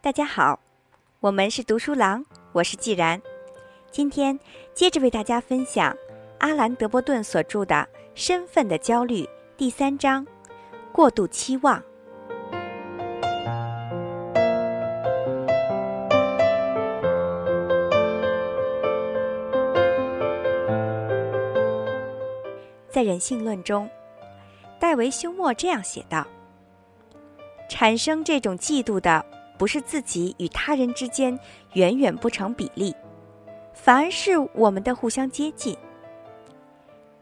大家好，我们是读书郎，我是既然。今天接着为大家分享阿兰·德伯顿所著的《身份的焦虑》第三章：过度期望。人性论》中，戴维·休谟这样写道：“产生这种嫉妒的。”不是自己与他人之间远远不成比例，反而是我们的互相接近。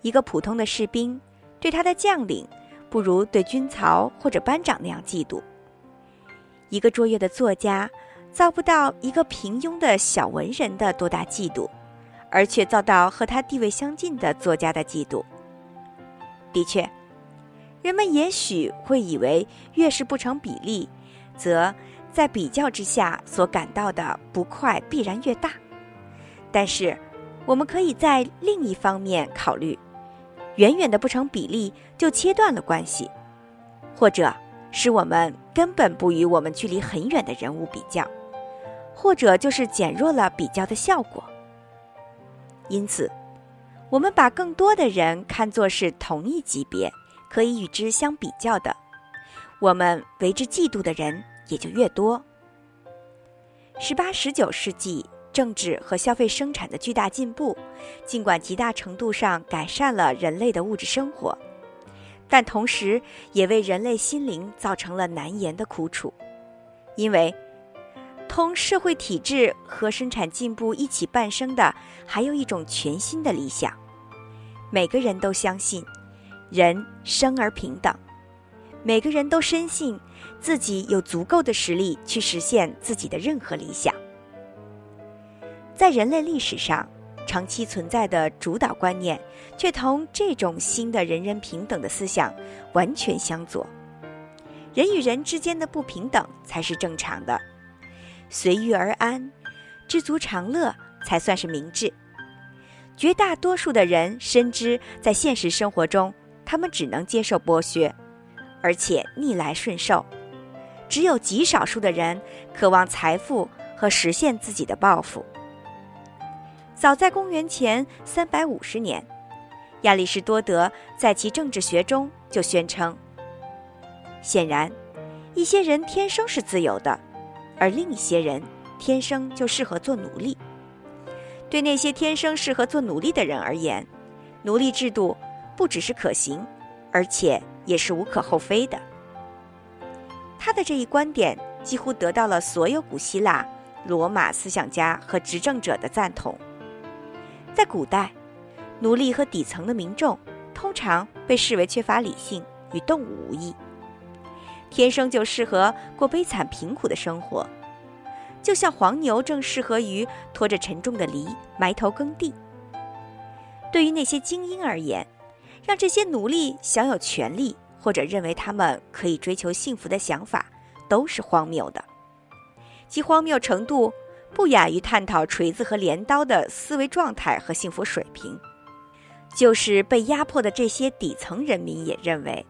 一个普通的士兵对他的将领，不如对军曹或者班长那样嫉妒。一个卓越的作家，遭不到一个平庸的小文人的多大嫉妒，而却遭到和他地位相近的作家的嫉妒。的确，人们也许会以为越是不成比例，则。在比较之下所感到的不快必然越大，但是我们可以在另一方面考虑：远远的不成比例就切断了关系，或者使我们根本不与我们距离很远的人物比较，或者就是减弱了比较的效果。因此，我们把更多的人看作是同一级别，可以与之相比较的，我们为之嫉妒的人。也就越多。十八、十九世纪政治和消费生产的巨大进步，尽管极大程度上改善了人类的物质生活，但同时也为人类心灵造成了难言的苦楚。因为同社会体制和生产进步一起诞生的，还有一种全新的理想：每个人都相信人生而平等，每个人都深信。自己有足够的实力去实现自己的任何理想。在人类历史上，长期存在的主导观念，却同这种新的人人平等的思想完全相左。人与人之间的不平等才是正常的，随遇而安、知足常乐才算是明智。绝大多数的人深知，在现实生活中，他们只能接受剥削，而且逆来顺受。只有极少数的人渴望财富和实现自己的抱负。早在公元前三百五十年，亚里士多德在其政治学中就宣称：显然，一些人天生是自由的，而另一些人天生就适合做奴隶。对那些天生适合做奴隶的人而言，奴隶制度不只是可行，而且也是无可厚非的。他的这一观点几乎得到了所有古希腊、罗马思想家和执政者的赞同。在古代，奴隶和底层的民众通常被视为缺乏理性，与动物无异，天生就适合过悲惨贫苦的生活，就像黄牛正适合于拖着沉重的犁埋头耕地。对于那些精英而言，让这些奴隶享有权利。或者认为他们可以追求幸福的想法，都是荒谬的，其荒谬程度不亚于探讨锤子和镰刀的思维状态和幸福水平。就是被压迫的这些底层人民也认为，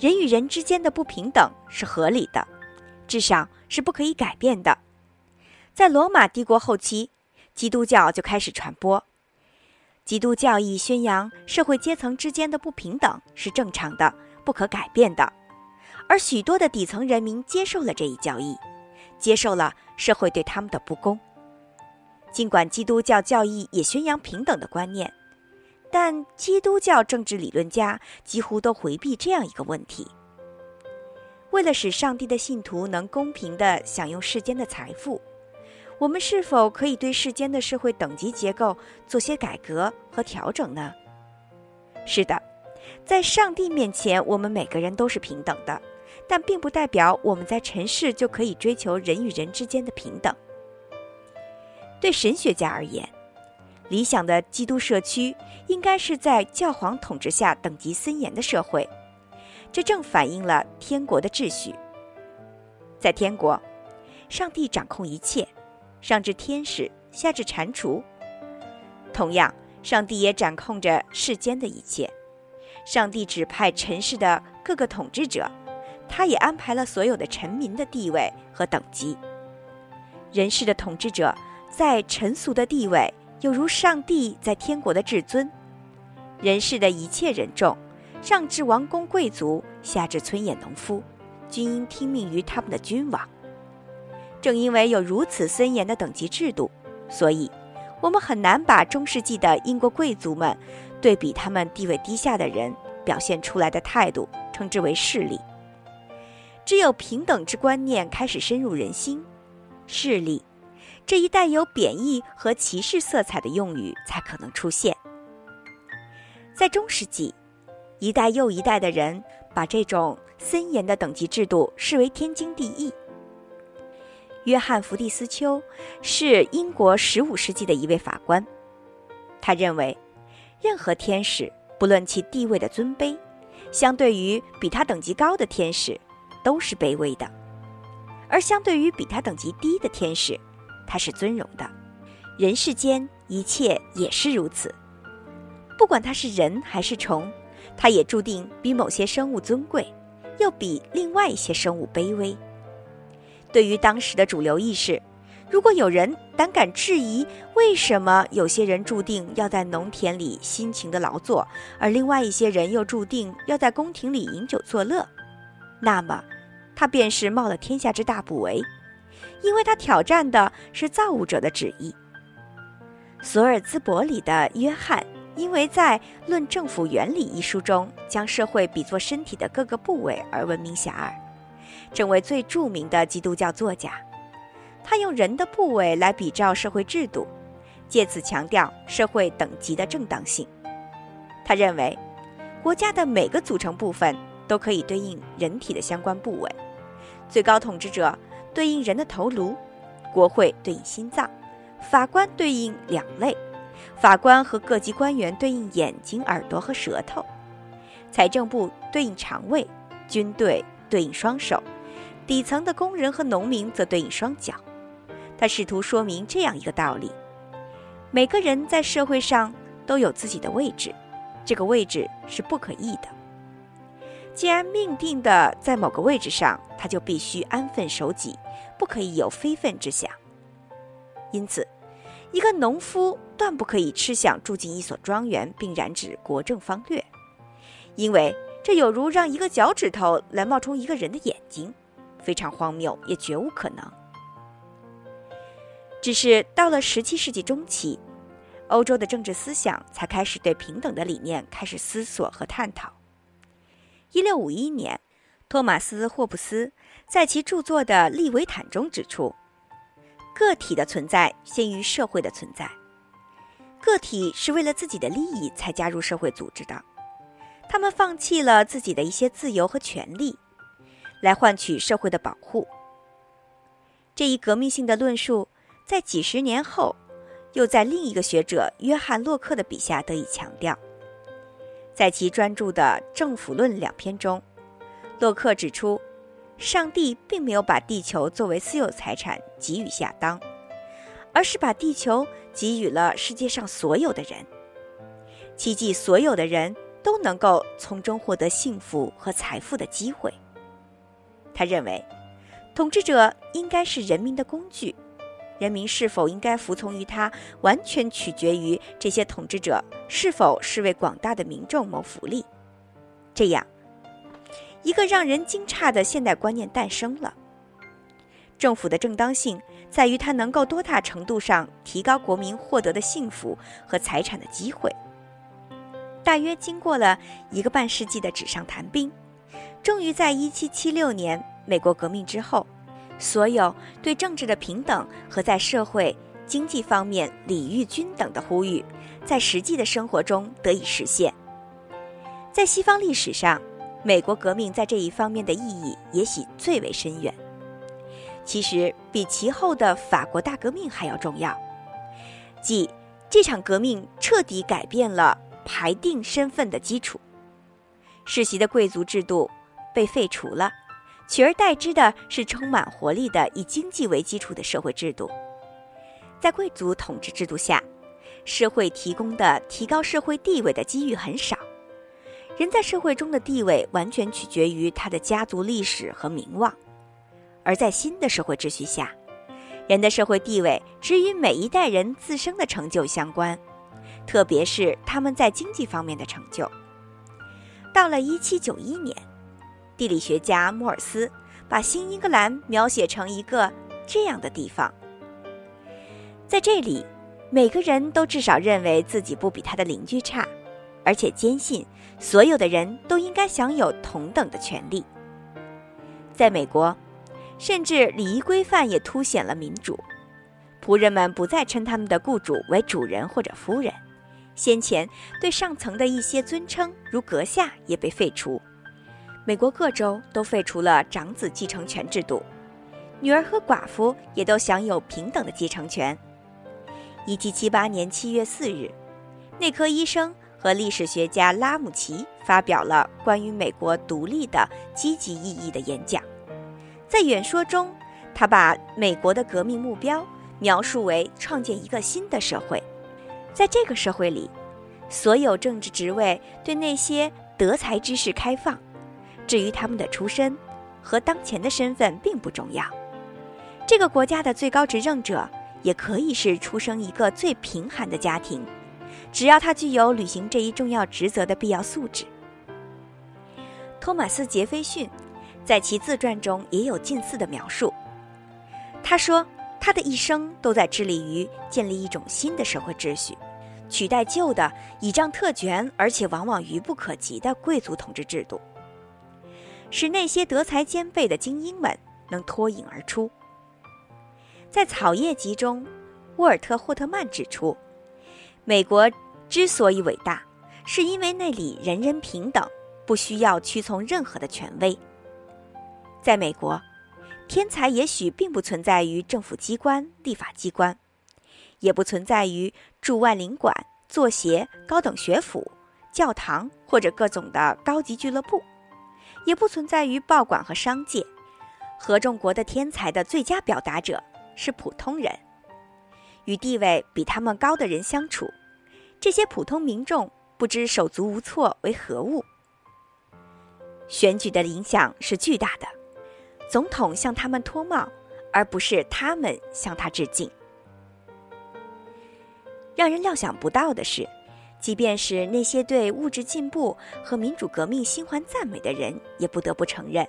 人与人之间的不平等是合理的，至少是不可以改变的。在罗马帝国后期，基督教就开始传播，基督教义宣扬社会阶层之间的不平等是正常的。不可改变的，而许多的底层人民接受了这一教义，接受了社会对他们的不公。尽管基督教教义也宣扬平等的观念，但基督教政治理论家几乎都回避这样一个问题：为了使上帝的信徒能公平地享用世间的财富，我们是否可以对世间的社会等级结构做些改革和调整呢？是的。在上帝面前，我们每个人都是平等的，但并不代表我们在尘世就可以追求人与人之间的平等。对神学家而言，理想的基督社区应该是在教皇统治下等级森严的社会，这正反映了天国的秩序。在天国，上帝掌控一切，上至天使，下至蟾蜍。同样，上帝也掌控着世间的一切。上帝指派尘世的各个统治者，他也安排了所有的臣民的地位和等级。人世的统治者在尘俗的地位，有如上帝在天国的至尊。人世的一切人众，上至王公贵族，下至村野农夫，均应听命于他们的君王。正因为有如此森严的等级制度，所以我们很难把中世纪的英国贵族们。对比他们地位低下的人表现出来的态度，称之为势力。只有平等之观念开始深入人心，势力这一带有贬义和歧视色彩的用语才可能出现。在中世纪，一代又一代的人把这种森严的等级制度视为天经地义。约翰·福蒂斯丘是英国15世纪的一位法官，他认为。任何天使，不论其地位的尊卑，相对于比他等级高的天使，都是卑微的；而相对于比他等级低的天使，他是尊荣的。人世间一切也是如此，不管他是人还是虫，他也注定比某些生物尊贵，又比另外一些生物卑微。对于当时的主流意识。如果有人胆敢质疑为什么有些人注定要在农田里辛勤的劳作，而另外一些人又注定要在宫廷里饮酒作乐，那么他便是冒了天下之大不韪，因为他挑战的是造物者的旨意。索尔兹伯里的约翰，因为在《论政府原理》一书中将社会比作身体的各个部位而闻名遐迩，成为最著名的基督教作家。他用人的部位来比照社会制度，借此强调社会等级的正当性。他认为，国家的每个组成部分都可以对应人体的相关部位。最高统治者对应人的头颅，国会对应心脏，法官对应两肋，法官和各级官员对应眼睛、耳朵和舌头，财政部对应肠胃，军队对应双手，底层的工人和农民则对应双脚。他试图说明这样一个道理：每个人在社会上都有自己的位置，这个位置是不可逆的。既然命定的在某个位置上，他就必须安分守己，不可以有非分之想。因此，一个农夫断不可以吃想住进一所庄园并染指国政方略，因为这有如让一个脚趾头来冒充一个人的眼睛，非常荒谬，也绝无可能。只是到了十七世纪中期，欧洲的政治思想才开始对平等的理念开始思索和探讨。一六五一年，托马斯·霍布斯在其著作的《利维坦》中指出，个体的存在先于社会的存在。个体是为了自己的利益才加入社会组织的，他们放弃了自己的一些自由和权利，来换取社会的保护。这一革命性的论述。在几十年后，又在另一个学者约翰·洛克的笔下得以强调。在其专著的《政府论》两篇中，洛克指出，上帝并没有把地球作为私有财产给予亚当，而是把地球给予了世界上所有的人，希冀所有的人都能够从中获得幸福和财富的机会。他认为，统治者应该是人民的工具。人民是否应该服从于他，完全取决于这些统治者是否是为广大的民众谋福利。这样，一个让人惊诧的现代观念诞生了：政府的正当性在于它能够多大程度上提高国民获得的幸福和财产的机会。大约经过了一个半世纪的纸上谈兵，终于在1776年美国革命之后。所有对政治的平等和在社会经济方面礼遇均等的呼吁，在实际的生活中得以实现。在西方历史上，美国革命在这一方面的意义也许最为深远，其实比其后的法国大革命还要重要。即这场革命彻底改变了排定身份的基础，世袭的贵族制度被废除了。取而代之的是充满活力的以经济为基础的社会制度。在贵族统治制度下，社会提供的提高社会地位的机遇很少，人在社会中的地位完全取决于他的家族历史和名望。而在新的社会秩序下，人的社会地位只与每一代人自身的成就相关，特别是他们在经济方面的成就。到了1791年，地理学家莫尔斯把新英格兰描写成一个这样的地方：在这里，每个人都至少认为自己不比他的邻居差，而且坚信所有的人都应该享有同等的权利。在美国。甚至礼仪规范也凸显了民主，仆人们不再称他们的雇主为主人或者夫人，先前对上层的一些尊称，如阁下，也被废除。美国各州都废除了长子继承权制度，女儿和寡妇也都享有平等的继承权。一七七八年七月四日，内科医生和历史学家拉姆齐发表了关于美国独立的积极意义的演讲。在演说中，他把美国的革命目标描述为创建一个新的社会，在这个社会里，所有政治职位对那些德才之士开放，至于他们的出身和当前的身份并不重要。这个国家的最高执政者也可以是出生一个最贫寒的家庭，只要他具有履行这一重要职责的必要素质。托马斯·杰斐逊。在其自传中也有近似的描述。他说，他的一生都在致力于建立一种新的社会秩序，取代旧的倚仗特权而且往往愚不可及的贵族统治制度，使那些德才兼备的精英们能脱颖而出。在《草叶集》中，沃尔特·霍特曼指出，美国之所以伟大，是因为那里人人平等，不需要屈从任何的权威。在美国，天才也许并不存在于政府机关、立法机关，也不存在于驻外领馆、作协、高等学府、教堂或者各种的高级俱乐部，也不存在于报馆和商界。合众国的天才的最佳表达者是普通人，与地位比他们高的人相处，这些普通民众不知手足无措为何物。选举的影响是巨大的。总统向他们脱帽，而不是他们向他致敬。让人料想不到的是，即便是那些对物质进步和民主革命心怀赞美的人，也不得不承认，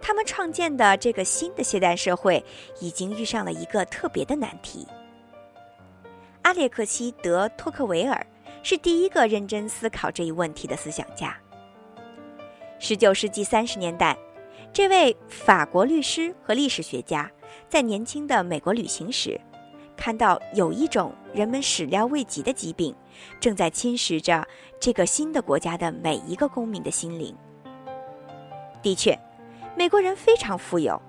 他们创建的这个新的现代社会已经遇上了一个特别的难题。阿列克西·德·托克维尔是第一个认真思考这一问题的思想家。十九世纪三十年代。这位法国律师和历史学家在年轻的美国旅行时，看到有一种人们始料未及的疾病正在侵蚀着这个新的国家的每一个公民的心灵。的确，美国人非常富有，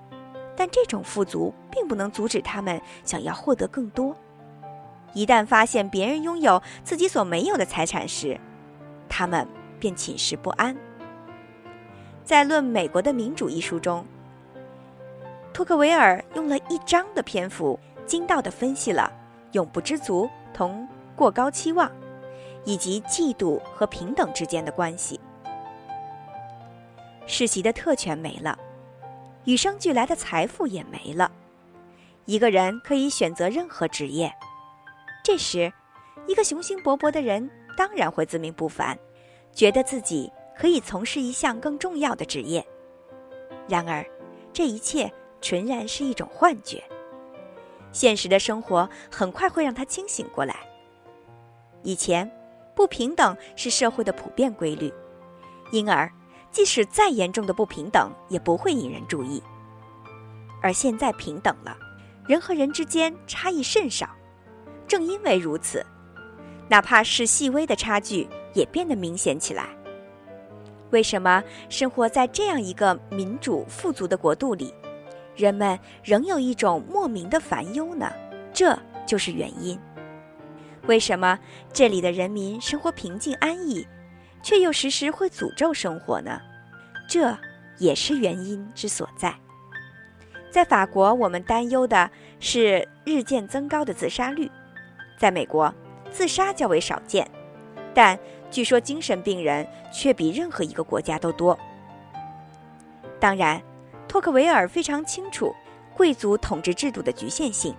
但这种富足并不能阻止他们想要获得更多。一旦发现别人拥有自己所没有的财产时，他们便寝食不安。在《论美国的民主》一书中，托克维尔用了一章的篇幅，精到地分析了永不知足同过高期望，以及嫉妒和平等之间的关系。世袭的特权没了，与生俱来的财富也没了，一个人可以选择任何职业。这时，一个雄心勃勃的人当然会自命不凡，觉得自己。可以从事一项更重要的职业，然而，这一切纯然是一种幻觉。现实的生活很快会让他清醒过来。以前，不平等是社会的普遍规律，因而，即使再严重的不平等也不会引人注意。而现在平等了，人和人之间差异甚少。正因为如此，哪怕是细微的差距也变得明显起来。为什么生活在这样一个民主富足的国度里，人们仍有一种莫名的烦忧呢？这就是原因。为什么这里的人民生活平静安逸，却又时时会诅咒生活呢？这也是原因之所在。在法国，我们担忧的是日渐增高的自杀率；在美国，自杀较为少见，但据说精神病人却比任何一个国家都多。当然，托克维尔非常清楚贵族统治制度的局限性，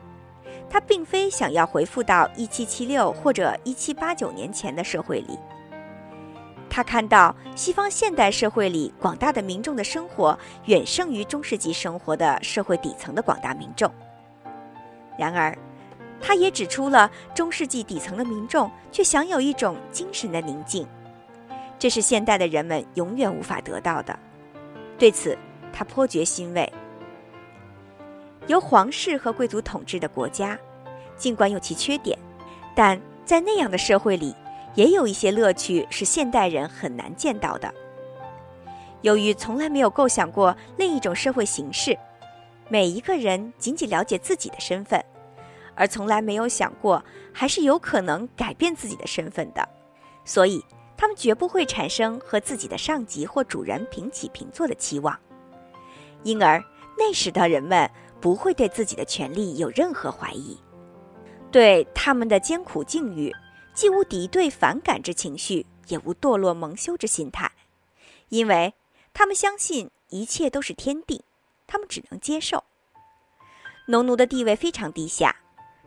他并非想要回复到1776或者1789年前的社会里。他看到西方现代社会里广大的民众的生活远胜于中世纪生活的社会底层的广大民众。然而，他也指出了中世纪底层的民众却享有一种精神的宁静，这是现代的人们永远无法得到的。对此，他颇觉欣慰。由皇室和贵族统治的国家，尽管有其缺点，但在那样的社会里。也有一些乐趣是现代人很难见到的。由于从来没有构想过另一种社会形式，每一个人仅仅了解自己的身份，而从来没有想过还是有可能改变自己的身份的，所以他们绝不会产生和自己的上级或主人平起平坐的期望。因而那时的人们不会对自己的权利有任何怀疑，对他们的艰苦境遇。既无敌对反感之情绪，也无堕落蒙羞之心态，因为他们相信一切都是天定，他们只能接受。农奴的地位非常低下，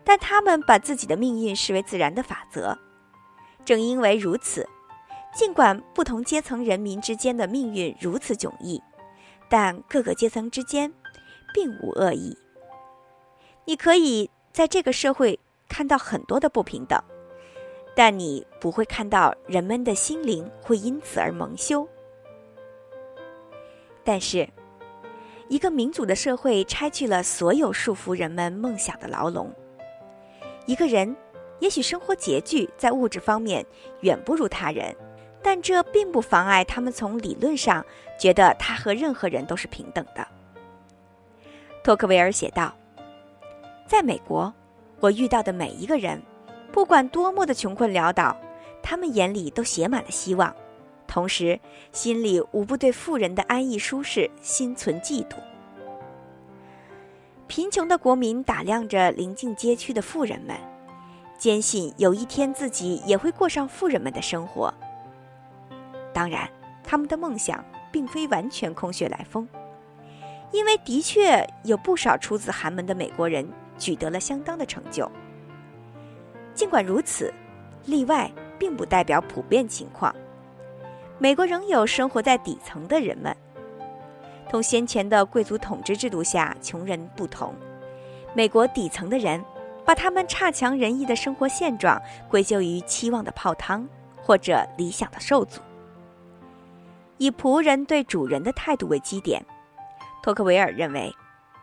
但他们把自己的命运视为自然的法则。正因为如此，尽管不同阶层人民之间的命运如此迥异，但各个阶层之间并无恶意。你可以在这个社会看到很多的不平等。但你不会看到人们的心灵会因此而蒙羞。但是，一个民主的社会拆去了所有束缚人们梦想的牢笼。一个人也许生活拮据，在物质方面远不如他人，但这并不妨碍他们从理论上觉得他和任何人都是平等的。托克维尔写道：“在美国，我遇到的每一个人。”不管多么的穷困潦倒，他们眼里都写满了希望，同时心里无不对富人的安逸舒适心存嫉妒。贫穷的国民打量着邻近街区的富人们，坚信有一天自己也会过上富人们的生活。当然，他们的梦想并非完全空穴来风，因为的确有不少出自寒门的美国人取得了相当的成就。尽管如此，例外并不代表普遍情况。美国仍有生活在底层的人们。同先前的贵族统治制度下穷人不同，美国底层的人把他们差强人意的生活现状归咎于期望的泡汤或者理想的受阻。以仆人对主人的态度为基点，托克维尔认为，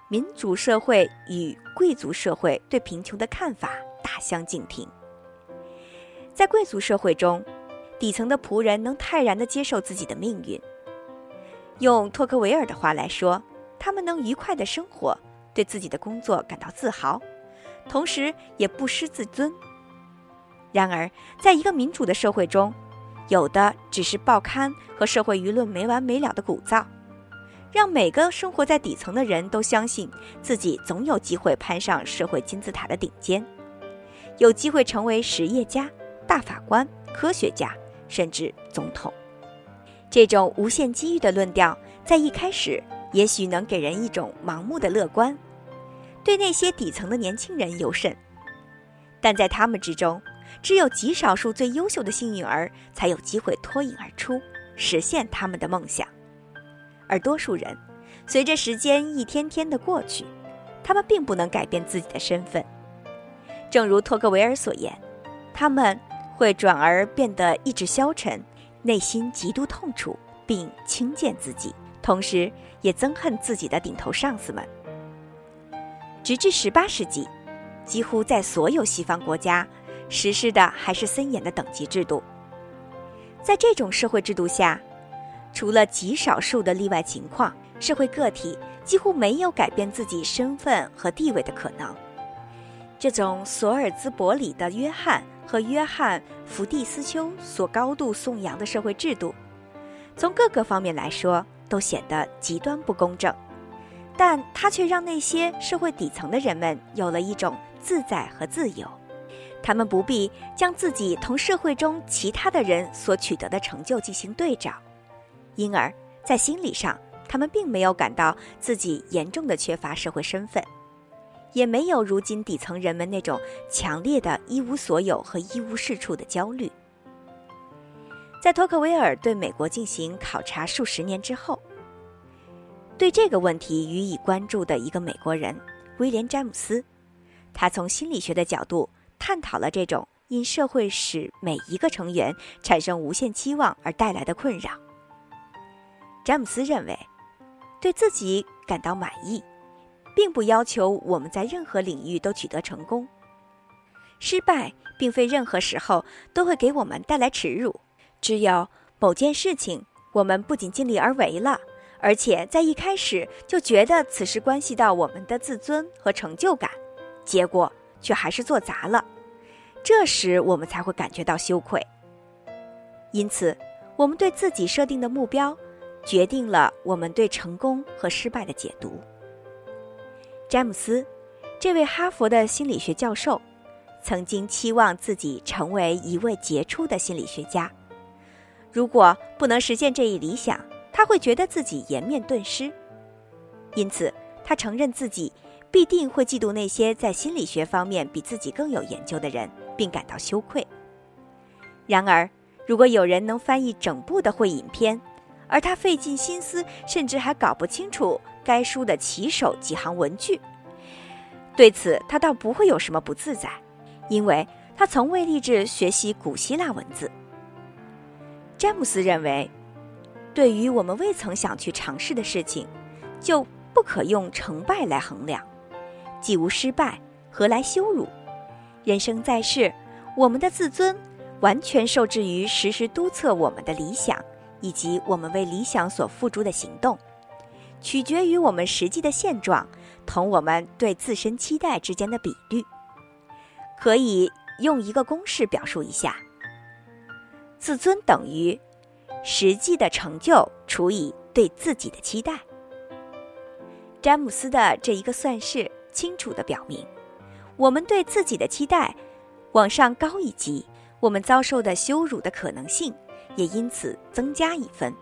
民主社会与贵族社会对贫穷的看法。大相径庭。在贵族社会中，底层的仆人能泰然地接受自己的命运。用托克维尔的话来说，他们能愉快地生活，对自己的工作感到自豪，同时也不失自尊。然而，在一个民主的社会中，有的只是报刊和社会舆论没完没了的鼓噪，让每个生活在底层的人都相信自己总有机会攀上社会金字塔的顶尖。有机会成为实业家、大法官、科学家，甚至总统。这种无限机遇的论调，在一开始也许能给人一种盲目的乐观，对那些底层的年轻人尤甚。但在他们之中，只有极少数最优秀的幸运儿才有机会脱颖而出，实现他们的梦想。而多数人，随着时间一天天的过去，他们并不能改变自己的身份。正如托克维尔所言，他们会转而变得意志消沉，内心极度痛楚，并轻贱自己，同时也憎恨自己的顶头上司们。直至十八世纪，几乎在所有西方国家实施的还是森严的等级制度。在这种社会制度下，除了极少数的例外情况，社会个体几乎没有改变自己身份和地位的可能。这种索尔兹伯里的约翰和约翰·福蒂斯丘所高度颂扬的社会制度，从各个方面来说都显得极端不公正，但它却让那些社会底层的人们有了一种自在和自由。他们不必将自己同社会中其他的人所取得的成就进行对照，因而，在心理上，他们并没有感到自己严重的缺乏社会身份，也没有如今底层人们那种强烈的一无所有和一无是处的焦虑。在托克维尔对美国进行考察数十年之后，对这个问题予以关注的一个美国人威廉·詹姆斯，他从心理学的角度探讨了这种因社会使每一个成员产生无限期望而带来的困扰。詹姆斯认为，对自己感到满意，并不要求我们在任何领域都取得成功。失败并非任何时候都会给我们带来耻辱。只有某件事情，我们不仅尽力而为了，而且在一开始就觉得此事关系到我们的自尊和成就感，结果却还是做砸了，这时我们才会感觉到羞愧。因此，我们对自己设定的目标，决定了我们对成功和失败的解读。詹姆斯，这位哈佛的心理学教授，曾经期望自己成为一位杰出的心理学家。如果不能实现这一理想，他会觉得自己颜面顿失。因此，他承认自己必定会嫉妒那些在心理学方面比自己更有研究的人，并感到羞愧。然而，如果有人能翻译整部的会影片，而他费尽心思，甚至还搞不清楚该书的起手几行文句，对此他倒不会有什么不自在，因为他从未立志学习古希腊文字。詹姆斯认为，对于我们未曾想去尝试的事情，就不可用成败来衡量。既无失败，何来羞辱？人生在世，我们的自尊完全受制于时时督测我们的理想，以及我们为理想所付诸的行动，取决于我们实际的现状同我们对自身期待之间的比率。可以用一个公式表述一下。自尊等于实际的成就除以对自己的期待。詹姆斯的这一个算式清楚地表明，我们对自己的期待往上高一级，我们遭受的羞辱的可能性也因此增加一分。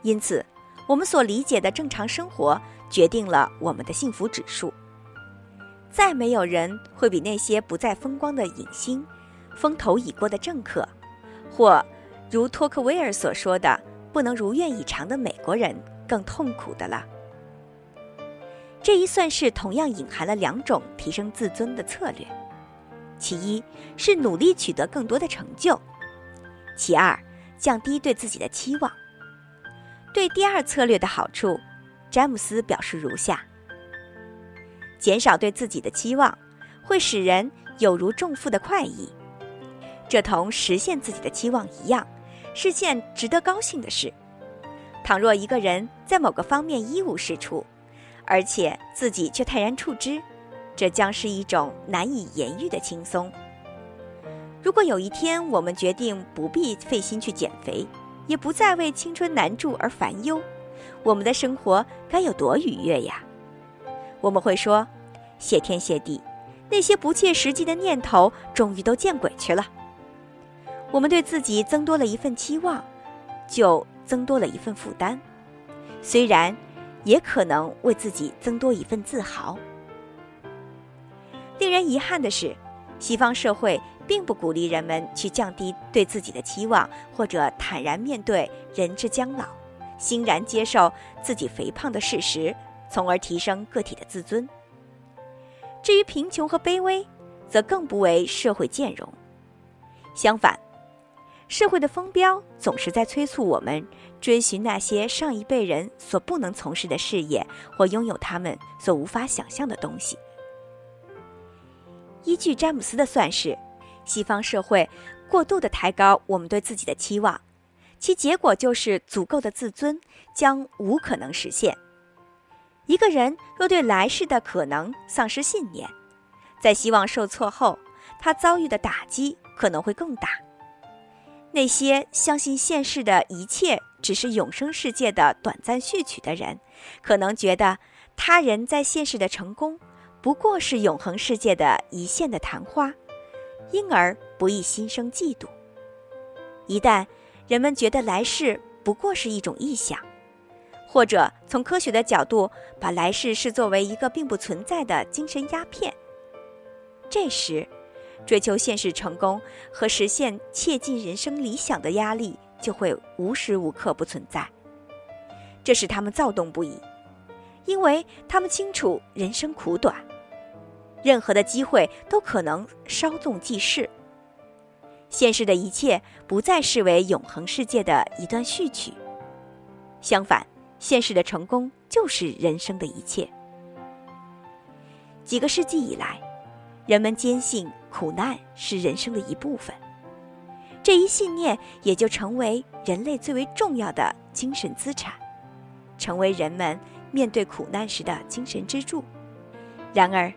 因此，我们所理解的正常生活决定了我们的幸福指数。再没有人会比那些不再风光的影星、风头已过的政客。或，如托克维尔所说的，不能如愿以偿的美国人更痛苦的了。这一算式同样隐含了两种提升自尊的策略：其一是努力取得更多的成就；其二，降低对自己的期望。对第二策略的好处，詹姆斯表示如下：减少对自己的期望，会使人有如重负的快意。这同实现自己的期望一样，是件值得高兴的事。倘若一个人在某个方面一无是处，而且自己却泰然处之，这将是一种难以言喻的轻松。如果有一天我们决定不必费心去减肥，也不再为青春难住而烦忧，我们的生活该有多愉悦呀！我们会说：“谢天谢地，那些不切实际的念头终于都见鬼去了。”我们对自己增多了一份期望，就增多了一份负担，虽然也可能为自己增多一份自豪。令人遗憾的是，西方社会并不鼓励人们去降低对自己的期望，或者坦然面对人之将老，欣然接受自己肥胖的事实，从而提升个体的自尊。至于贫穷和卑微，则更不为社会兼容，相反。社会的风标总是在催促我们追寻那些上一辈人所不能从事的事业，或拥有他们所无法想象的东西。依据詹姆斯的算式，西方社会过度的抬高我们对自己的期望，其结果就是足够的自尊将无可能实现。一个人若对来世的可能丧失信念，在希望受挫后，他遭遇的打击可能会更大。那些相信现世的一切只是永生世界的短暂序曲的人，可能觉得他人在现世的成功不过是永恒世界的一线的昙花，因而不易心生嫉妒。一旦人们觉得来世不过是一种臆想，或者从科学的角度把来世视作为一个并不存在的精神鸦片，这时，追求现实成功和实现切近人生理想的压力就会无时无刻不存在。这使他们躁动不已，因为他们清楚人生苦短，任何的机会都可能稍纵即逝。现实的一切不再视为永恒世界的一段序曲，相反，现实的成功就是人生的一切。几个世纪以来，人们坚信苦难是人生的一部分，这一信念也就成为人类最为重要的精神资产，成为人们面对苦难时的精神支柱。然而，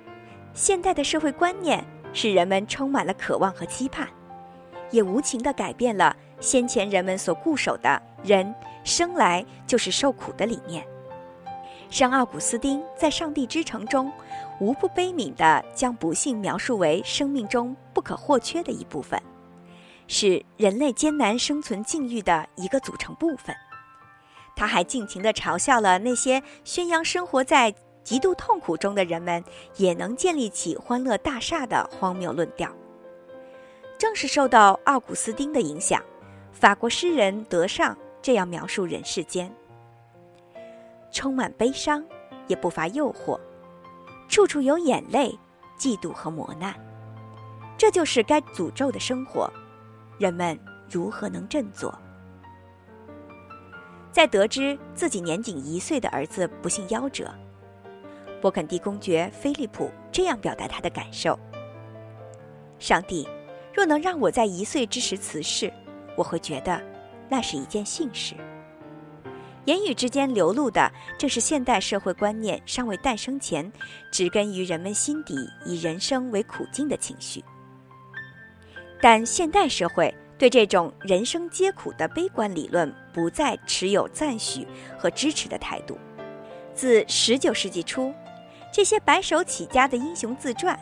现代的社会观念使人们充满了渴望和期盼。也无情地改变了先前人们所固守的“人生来就是受苦”的理念。圣奥古斯丁在《上帝之城》中，无不悲悯地将不幸描述为生命中不可或缺的一部分，是人类艰难生存境遇的一个组成部分。他还尽情地嘲笑了那些宣扬生活在极度痛苦中的人们也能建立起欢乐大厦的荒谬论调。正是受到奥古斯丁的影响，法国诗人德尚这样描述人世间：充满悲伤，也不乏诱惑，处处有眼泪、嫉妒和磨难。这就是该诅咒的生活，人们如何能振作？在得知自己年仅一岁的儿子不幸夭折，勃肯第公爵菲利普这样表达他的感受：上帝。若能让我在一岁之时辞世，我会觉得那是一件幸事。言语之间流露的，正是现代社会观念尚未诞生前，植根于人们心底以人生为苦境的情绪。但现代社会对这种人生皆苦的悲观理论，不再持有赞许和支持的态度。自十九世纪初，这些白手起家的英雄自传，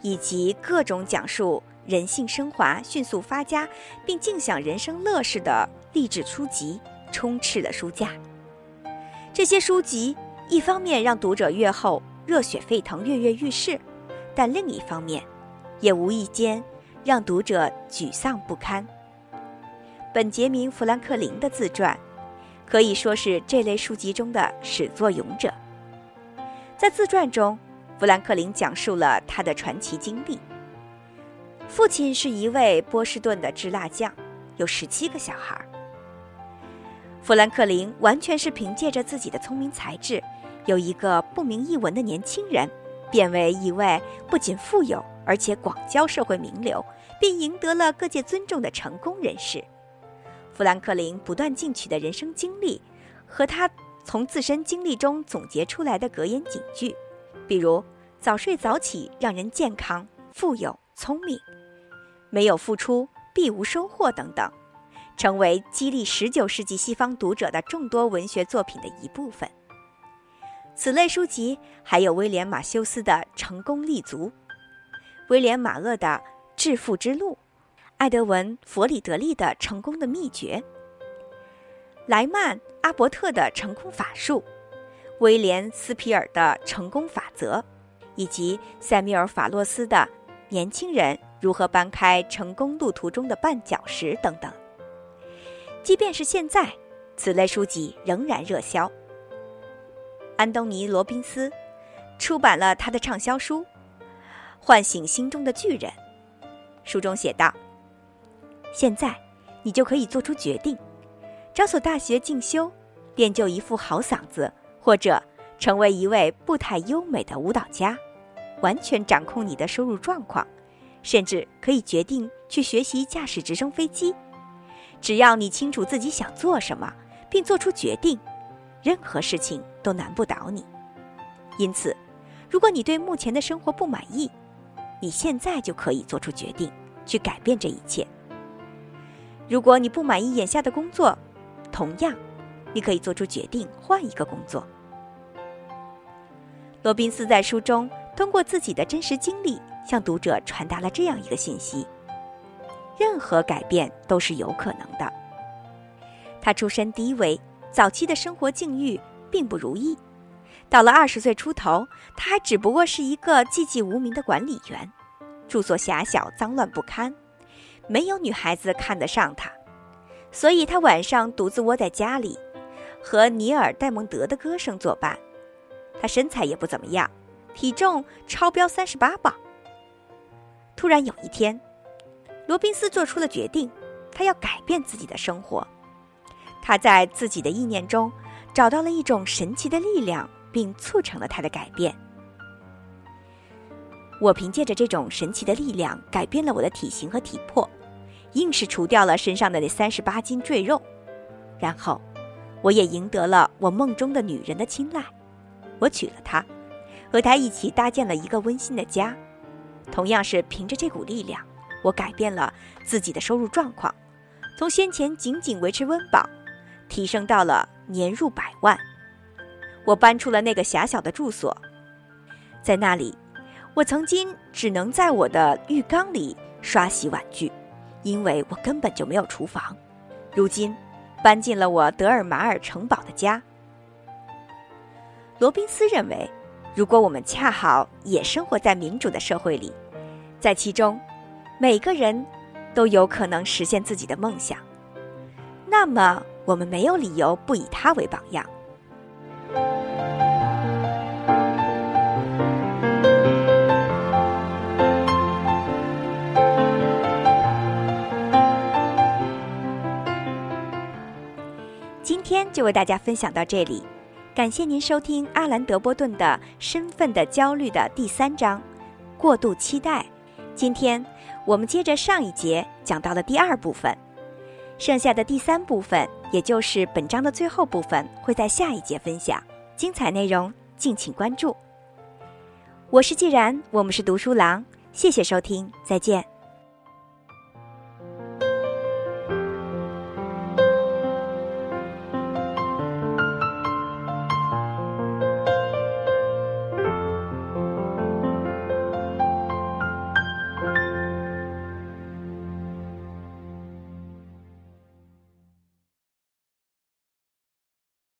以及各种讲述。人性升华、迅速发家，并尽享人生乐事的励志书籍充斥了书架。这些书籍一方面让读者阅后热血沸腾、跃跃欲试，但另一方面，也无意间让读者沮丧不堪。本杰明·富兰克林的自传可以说是这类书籍中的始作俑者。在自传中，富兰克林讲述了他的传奇经历。父亲是一位波士顿的制蜡匠，有十七个小孩。富兰克林完全是凭借着自己的聪明才智，由一个不明一文的年轻人，变为一位不仅富有而且广交社会名流，并赢得了各界尊重的成功人士。富兰克林不断进取的人生经历，和他从自身经历中总结出来的格言警句，比如“早睡早起让人健康、富有、聪明”。没有付出，必无收获等等，成为激励十九世纪西方读者的众多文学作品的一部分。此类书籍还有威廉·马修斯的《成功立足》，威廉·马厄的《致富之路》，艾德文·弗里德利的《成功的秘诀》，莱曼·阿伯特的《成功法术》，威廉·斯皮尔的《成功法则》，以及塞缪尔·法洛斯的《年轻人》。如何搬开成功路途中的绊脚石等等。即便是现在，此类书籍仍然热销。安东尼·罗宾斯出版了他的畅销书《唤醒心中的巨人》，书中写道：“现在，你就可以做出决定，找所大学进修，练就一副好嗓子，或者成为一位步态优美的舞蹈家，完全掌控你的收入状况。”甚至可以决定去学习驾驶直升飞机，只要你清楚自己想做什么，并做出决定，任何事情都难不倒你。因此，如果你对目前的生活不满意，你现在就可以做出决定，去改变这一切。如果你不满意眼下的工作，同样，你可以做出决定，换一个工作。罗宾斯在书中通过自己的真实经历，向读者传达了这样一个信息：任何改变都是有可能的。他出身低微，早期的生活境遇并不如意。到了二十岁出头，他还只不过是一个寂寂无名的管理员，住所狭小，脏乱不堪，没有女孩子看得上他，所以他晚上独自窝在家里，和尼尔·戴蒙德的歌声作伴。他身材也不怎么样，体重超标三十八磅。突然有一天，罗宾斯做出了决定，他要改变自己的生活。他在自己的意念中找到了一种神奇的力量，并促成了他的改变。我凭借着这种神奇的力量改变了我的体型和体魄，硬是除掉了身上的那三十八斤赘肉，然后我也赢得了我梦中的女人的青睐。我娶了她，和她一起搭建了一个温馨的家。同样是凭着这股力量，我改变了自己的收入状况，从先前仅仅维持温饱。提升到了年入百万。我搬出了那个狭小的住所，在那里，我曾经只能在我的浴缸里刷洗碗具，因为我根本就没有厨房。如今，搬进了我德尔马尔城堡的家。罗宾斯认为，如果我们恰好也生活在民主的社会里，在其中，每个人都有可能实现自己的梦想，那么。我们没有理由不以他为榜样。今天就为大家分享到这里，感谢您收听阿兰·德波顿的《身份的焦虑》的第三章“过度期待”。今天我们接着上一节讲到了第二部分。剩下的第三部分，也就是本章的最后部分，会在下一节分享。精彩内容，敬请关注。我是既然，我们是读书郎，谢谢收听，再见。